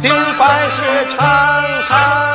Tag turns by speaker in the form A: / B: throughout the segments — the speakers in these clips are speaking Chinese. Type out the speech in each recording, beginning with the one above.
A: 心烦事常常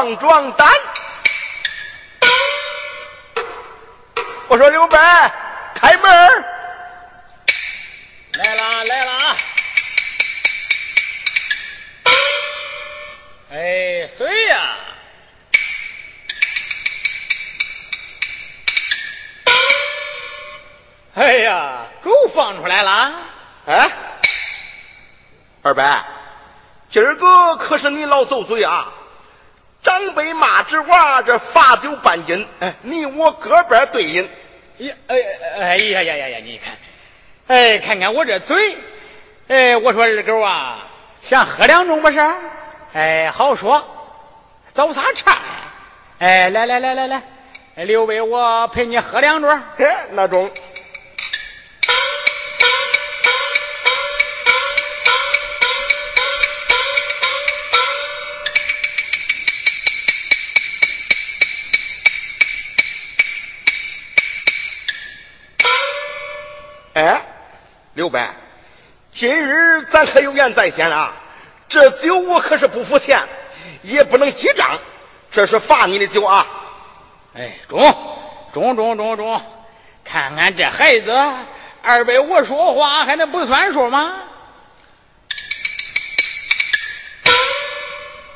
A: 壮壮胆。我说刘备，开门
B: 来啦来啦！哎，谁呀、哎呀，狗放出来了！
A: 哎，二伯，今儿个可是你老走嘴啊！长辈骂之娃这罚酒半斤哎你我各半对饮哎
B: 呀哎哎呀呀呀呀你看哎看看我这嘴哎我说二狗啊想喝两盅不是哎好说找啥岔哎来来来来来刘备我陪你喝两盅。
A: 哎那中哎刘伯今日咱可有言在先啊这酒我可是不付钱也不能记账这是罚你的酒啊
B: 哎中中中中中看看这孩子二百五说话还能不算数吗？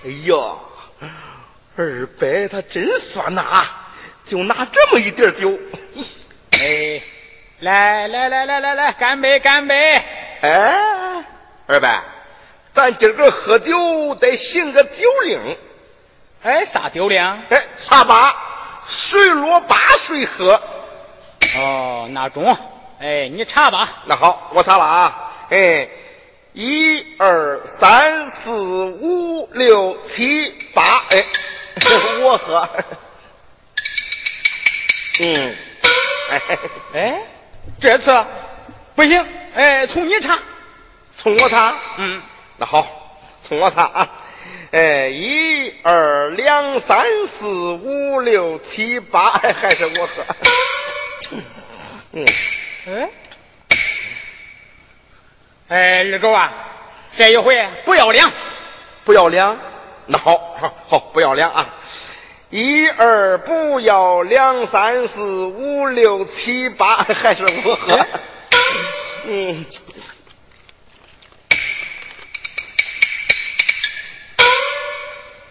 C: 哎呀二百他真算呐啊就拿这么一点酒。
B: 哎。来来来来来来，干杯干杯！
C: 哎，二伯，咱今儿个喝酒得行个酒令。
B: 哎，啥酒令？
C: 哎，茶吧，谁落八谁喝。
B: 哦，那中。哎，你查吧。
C: 那好，我查了啊。哎，一二三四五六七八。哎，我喝。嗯。
B: 哎，这次不行，哎，从你查，
C: 从我查，
B: 嗯，
C: 那好，从我查啊，哎，一二两三四五六七八，还是我喝，
B: 嗯，哎，哎，二狗啊，这一回不要脸，
C: 不要脸，那好，好，好，不要脸啊。一二不要两三四五六七八，还是我喝。嗯。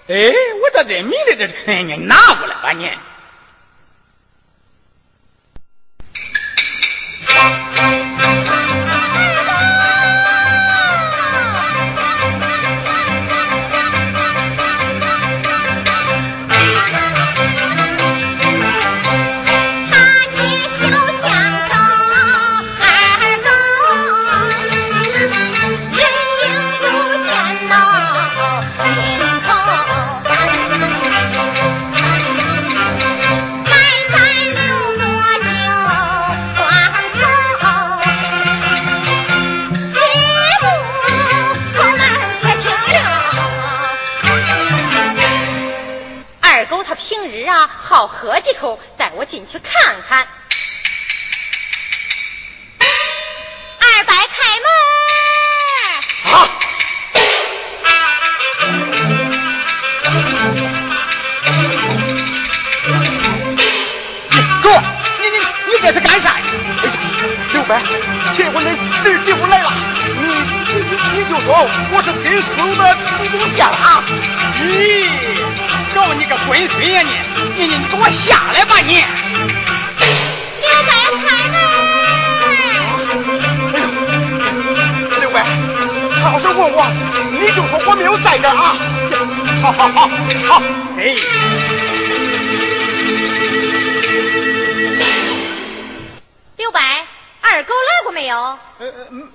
B: 哎，我这这迷的这，你拿过来吧你。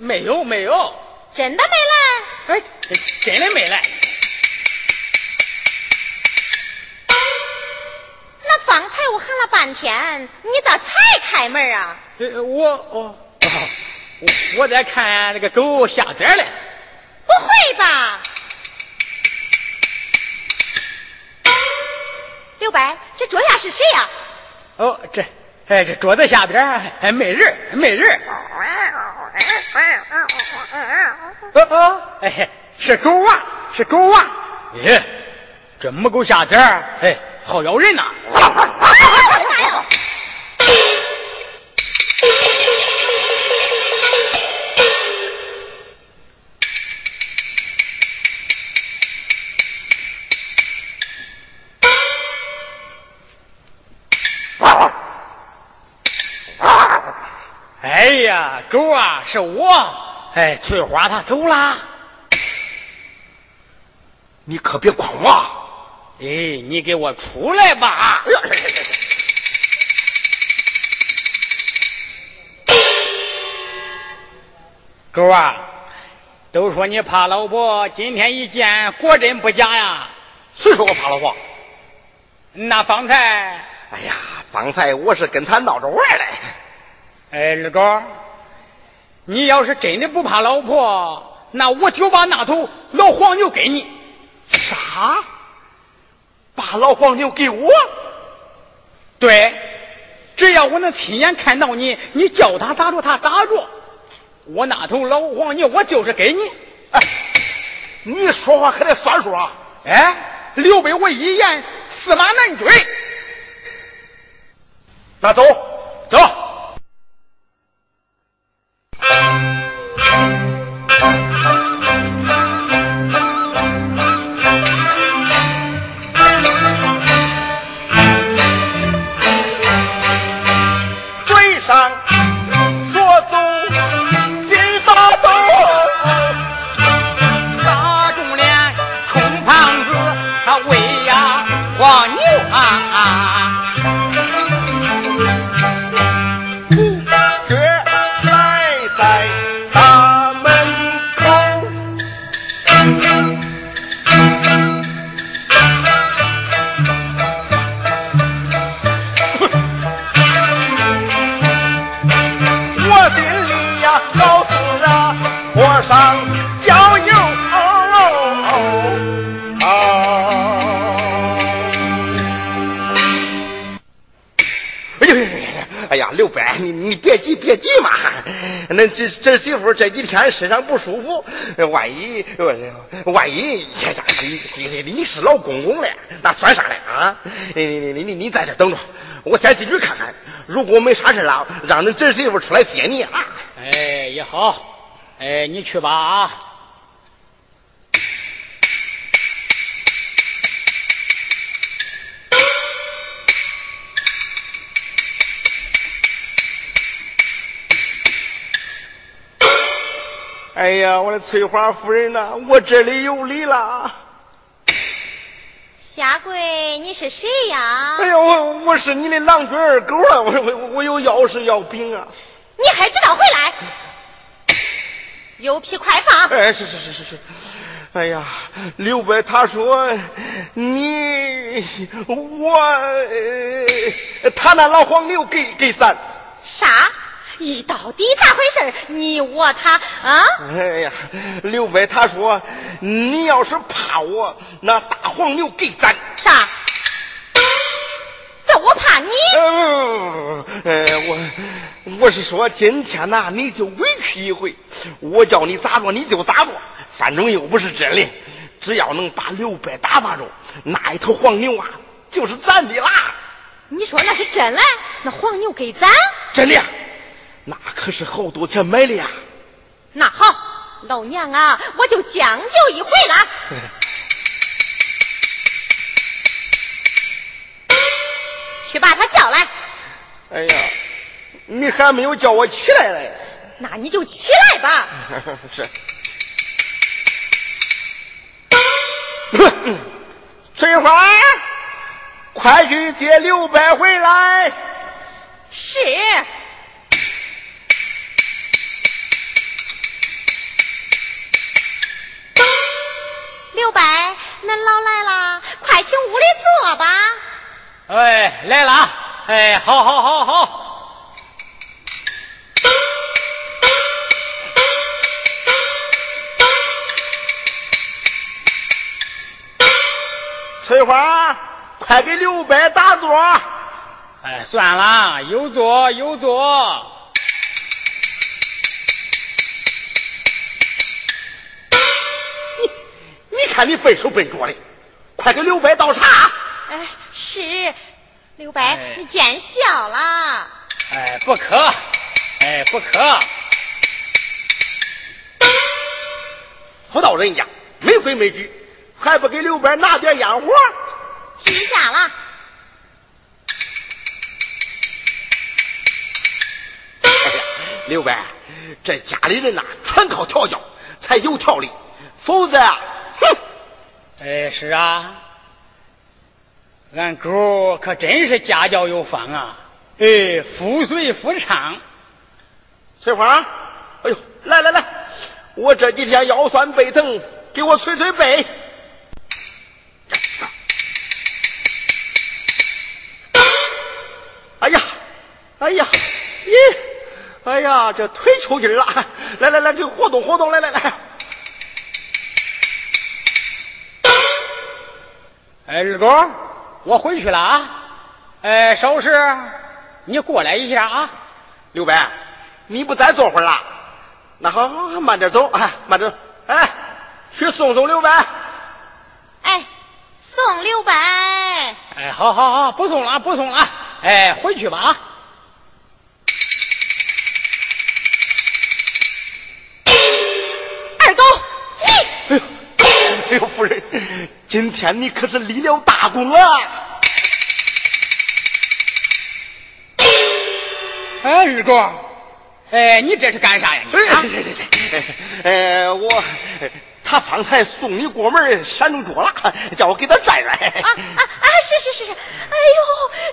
C: 没有
A: 没有。真的没
B: 来？哎，真的没来。
A: 那方才我喊了半天，你咋才开门啊？
B: 我我我我在看那个狗下崽嘞。
A: 不会吧？刘白，这桌下是谁呀？
B: 哦，这哎，这桌子下边哎没人，没人。哦哦，哎，是狗啊，是狗啊！咦，这母狗下崽哎，好咬人呐。哎呀，狗啊，是我。哎，翠花她走了。
C: 你可别诓我。
B: 哎，你给我出来吧。哎呀，狗啊，都说你怕老婆，今天一见，果真不假呀。
C: 谁说我怕老婆？
B: 那方才，
C: 哎呀，方才我是跟他闹着玩嘞。
B: 哎，二狗，你要是真的不怕老婆，那我就把那头老黄牛给你。
C: 啥？把老黄牛给我？
B: 对，只要我能亲眼看到你，你叫他咋着他咋着。我那头老黄牛，我就是给你。
C: 哎，你说话可得算数啊！
B: 哎，刘备我一言，驷马难追。
C: 那那走
B: 走。
C: 那这这媳妇这几天身上不舒服，万一万一呀呀，你你是老公公了，那算啥嘞啊？你你你你你在这等着，我先进去看看，如果没啥事了，让恁侄媳妇出来接你啊。
B: 哎，也好，哎，你去吧啊。
C: 哎呀，我的翠花夫人呐、我这里有礼了。
A: 下跪，你是谁呀？
C: 哎呀，我我是你的郎君二狗啊，我我我有要事要禀啊。
A: 你还知道回来？有屁快放！
C: 哎，是是是是是。哎呀，刘伯他说你我、呃他那老黄牛给给咱。
A: 啥？你到底咋回事？你我他啊？
C: 哎呀，刘伯他说你要是怕我，那大黄牛给咱。
A: 啥？这我怕你？
C: 呃，呃，我我是说今天呐，你就委屈一回，我叫你咋着你就咋着，反正又不是真的，只要能把刘伯打发着，那一头黄牛啊就是咱的啦。
A: 你说那是真嘞？那黄牛给咱？
C: 真的呀，那可是好多钱买的呀。
A: 那好，老娘啊，我就将就一回了。去把他叫来。
C: 哎呀，你还没有叫我起来嘞。
A: 那你就起来吧。
C: 是。翠花，快去接刘伯回来。
A: 是。请屋里坐吧。
B: 哎，来了啊！哎，好好好好。
C: 翠花，快给刘伯打座。
B: 哎，算了，有座有座。
C: 你你看你笨手笨脚的，快给刘伯倒茶。
A: 哎，是。刘伯，
B: 哎
A: 你见笑了。
B: 哎，不可，哎，不可。
C: 妇道人家没规没矩，还不给刘伯拿点烟火？
A: 记下了。
C: 哎呀，刘伯，这家里人呐，全靠调教才有条理，否则啊，哼！
B: 哎，是啊，俺狗可真是家教有方啊！哎，夫随夫唱。
C: 翠花，哎呦，来来来，我这几天腰酸背疼，给我捶捶背。哎呀，哎呀，咦，哎呀，这腿抽筋了，来来来，给活动活动，来来来。
B: 哎，二狗，我回去了啊！哎，首饰你过来一下啊！
C: 刘白，你不再坐会儿了？那好，好，好，慢点走，啊，慢点，哎，去送送刘白。
A: 哎，送刘白。
B: 哎，好好好，不送了，不送了。哎，回去吧啊！
C: 呦，夫人，今天你可是立了大功啊！
B: 哎，二哥，哎，你这是干啥呀？你啊？
C: 对对对，哎，我他方才送你过门，闪中桌了，叫我给他拽拽。
A: 啊啊啊！是是是是，哎呦，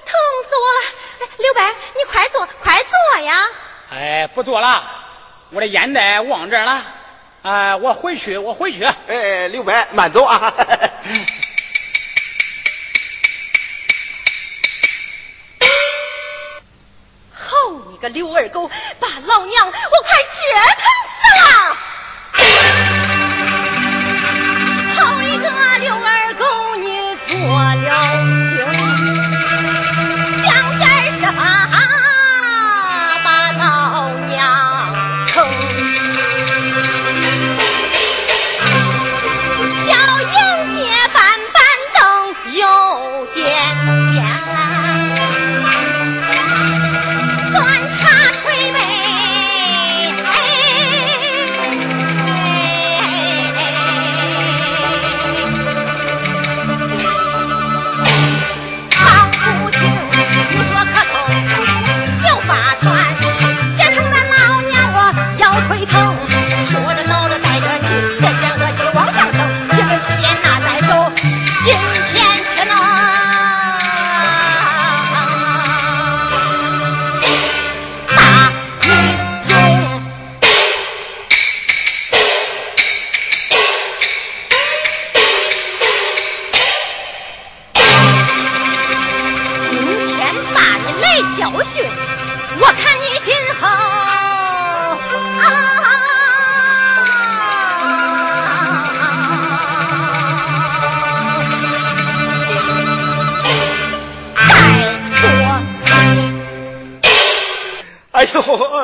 A: 疼死我了！刘白，你快坐，快坐呀！
B: 哎，不坐了，我的烟袋忘这儿了。啊，我回去，我回去。
C: 哎，刘白，慢走啊！
A: 好你个刘二狗，把老娘我快折腾死了！好一个刘二狗，你做了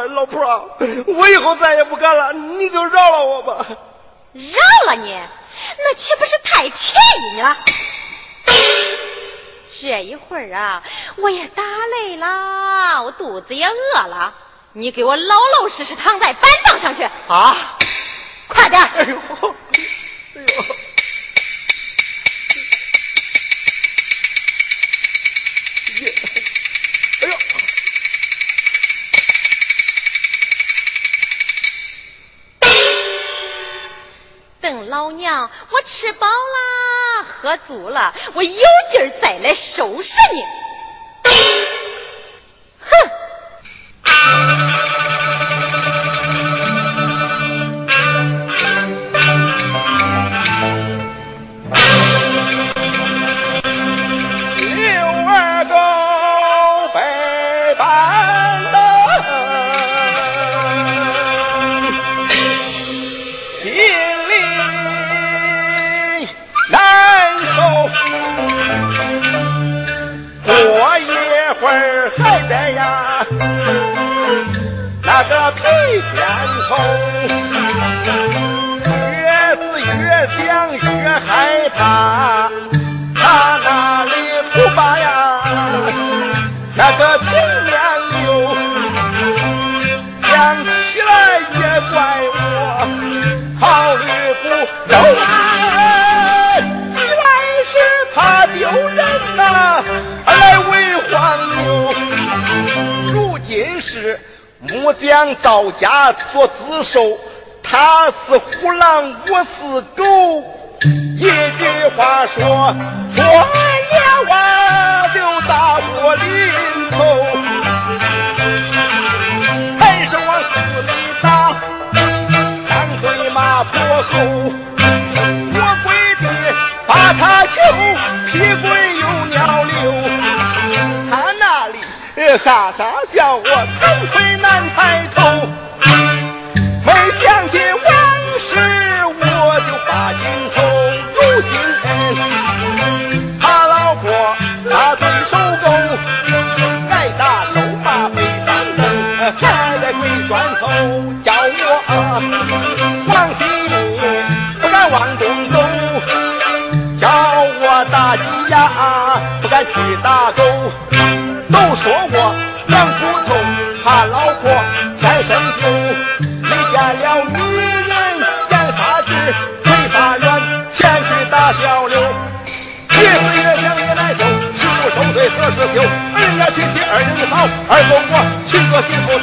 C: 呦，老婆，我以后再也不干了，你就饶了我吧。
A: 饶了你，那岂不是太便宜你了？这一会儿啊，我也打累了，我肚子也饿了，你给我老老实实躺在板凳上去，
C: 啊！
A: 快点！
C: 哎呦，
A: 吃饱了，喝足了，我有劲儿再来收拾你。
C: 家做自首，他是虎狼，我是狗。一句话说错了啊，就打我临头。还是往死里打，张嘴骂破口。我跪地把他求，屁滚又尿流。他那里哈哈笑，我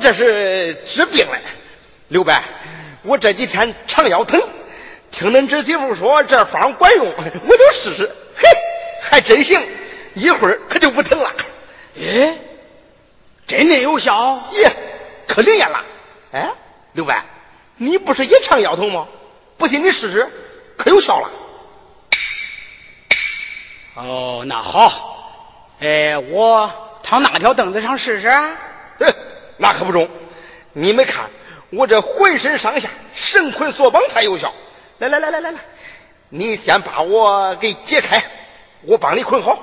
C: 这
B: 是
C: 治病来。刘白，我这几天常腰疼，听恁侄媳妇说这方管用，我就试试。嘿，还真行，一会儿可就不疼了。
B: 哎，真的有效？
C: 耶，可灵验了。哎，刘白，你不是也常腰疼吗？不信你试试，可有效了。
B: 哦，那好。哎，我躺那条凳子上试试。
C: 哼，那可不中。你们看我这浑身上下绳捆索绑才有效。来来来来来来，你先把我给解开，我帮你捆好。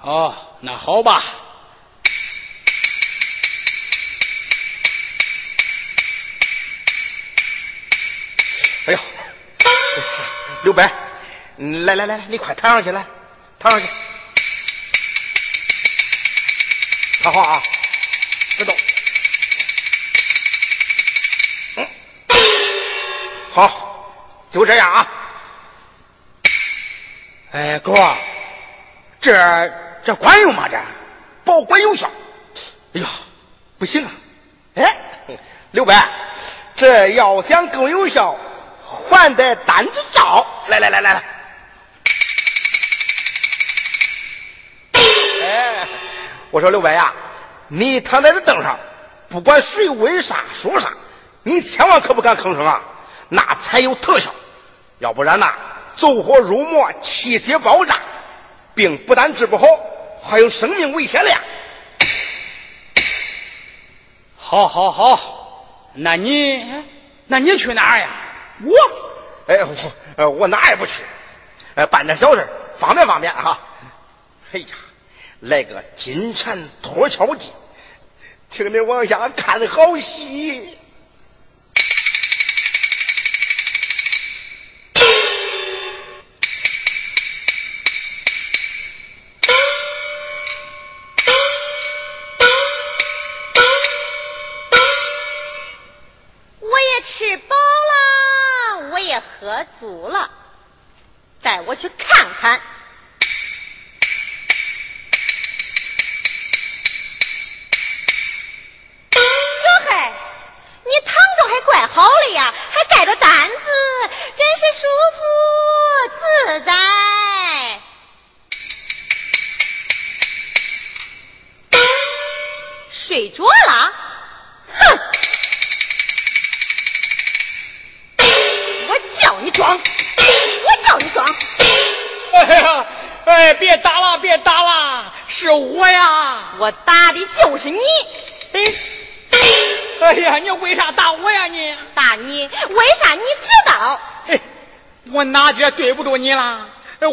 B: 哦，那好吧。
C: 哎呦，刘白，来来来来，你快躺上去来，躺上去。躺好啊，别动。嗯，好，就这样啊。
B: 哎，狗，这这管用吗？这
C: 保管有效。哎呀，不行啊！哎，刘白，这要想更有效，还得单子照。来来来来来。哎我说刘白呀，你躺在这凳上，不管谁问啥说啥，你千万可不敢吭声啊，那才有特效。要不然呐，走火入魔，气血爆炸，病不但治不好，还有生命危险了呀。
B: 好，好，好，那你，那你去哪儿呀？
C: 我，哎，我，我哪也不去，哎，办点小事，方便方便哈。哎呀。来个金蝉脱壳计，请你往下看好戏。
A: 服了。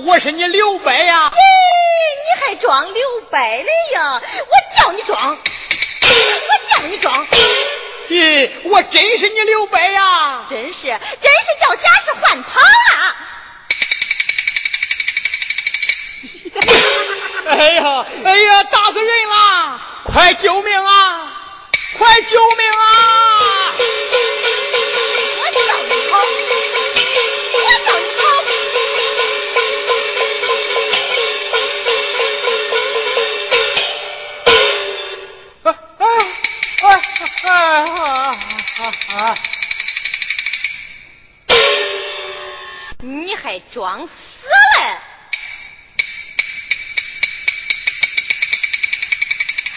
A: 我
B: 是
A: 你
B: 刘伯呀！
A: 嘿，你还装刘伯嘞呀？我叫你装，我叫你装。
B: 咦，我真是你刘伯呀！
A: 真是，真是叫假是换跑了。
B: 哎呀，哎呀，打死人了！快救命啊！快救命啊！
A: 啊！你还装死
B: 嘞？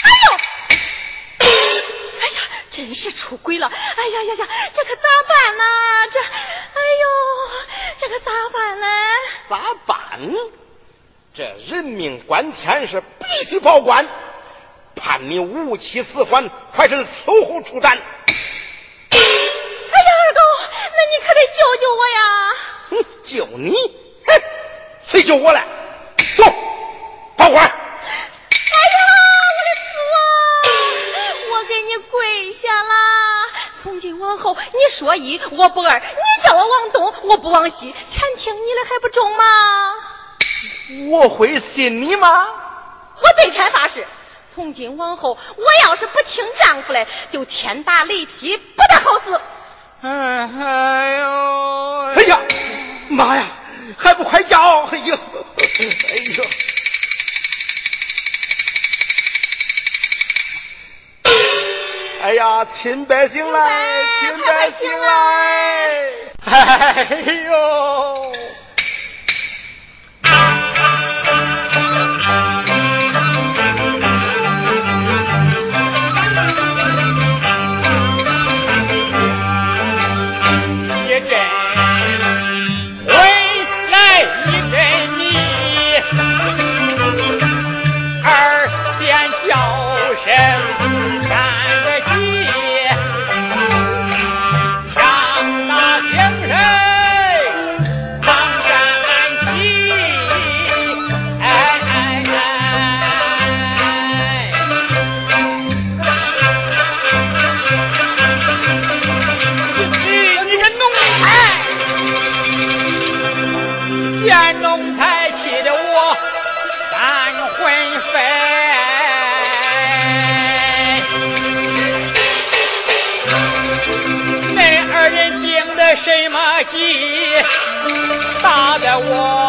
B: 哎呦！哎
A: 呀真是出轨了！哎呀呀呀，这可咋办呢？这，哎呦，这可咋办呢？
C: 咋办？这人命关天，是必须报官，判你无期死缓，还是秋后出战？
A: 哎呀，二狗，那你可得救救我呀！
C: 哼，救你？哼，谁救我来？走，保管。哎呀，我的父，我给你。
A: 跪下啦！从今往后，你说一我不二，你叫我往东，我不往西，全听你的，还不中吗？
C: 我会信你吗？
A: 我对天发誓，从今往后，我要是不听丈夫的，就天打雷劈，不得好死！
B: 哎呦！
C: 哎呀，妈呀，还不快叫！哎呦，哎呦！哎呀，亲百姓来，亲百姓来！
B: 哎呦！什么急？打得我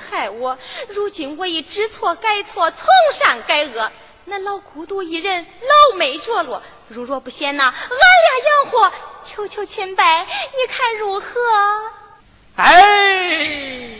A: 害我。如今我已知错改错，从善改恶，那老孤独一人，老没着落，如若不嫌呐，俺俩养活，求求千拜，你看如何？
B: 哎，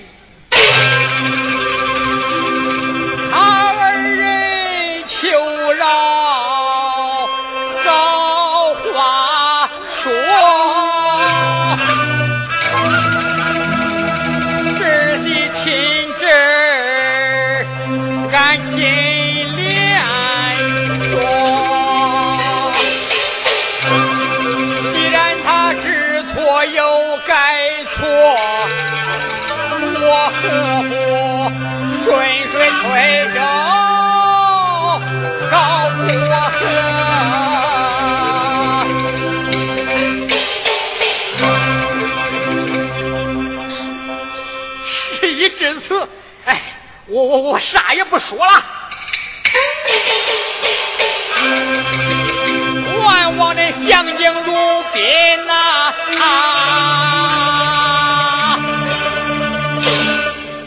B: 我啥也不说了。万望的相敬如宾呐、啊，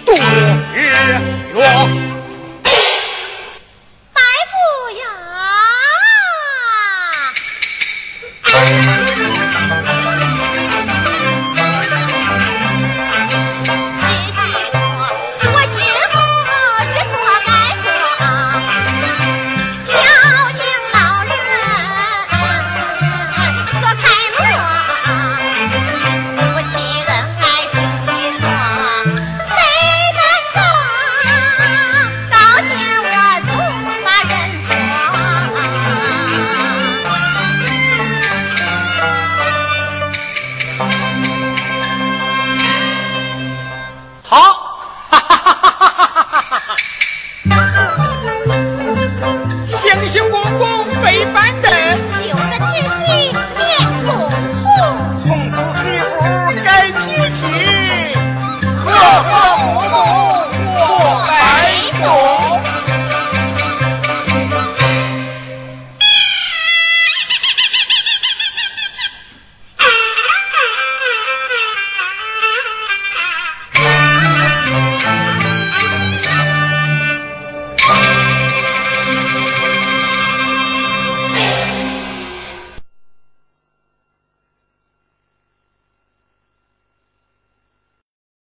B: 度日月。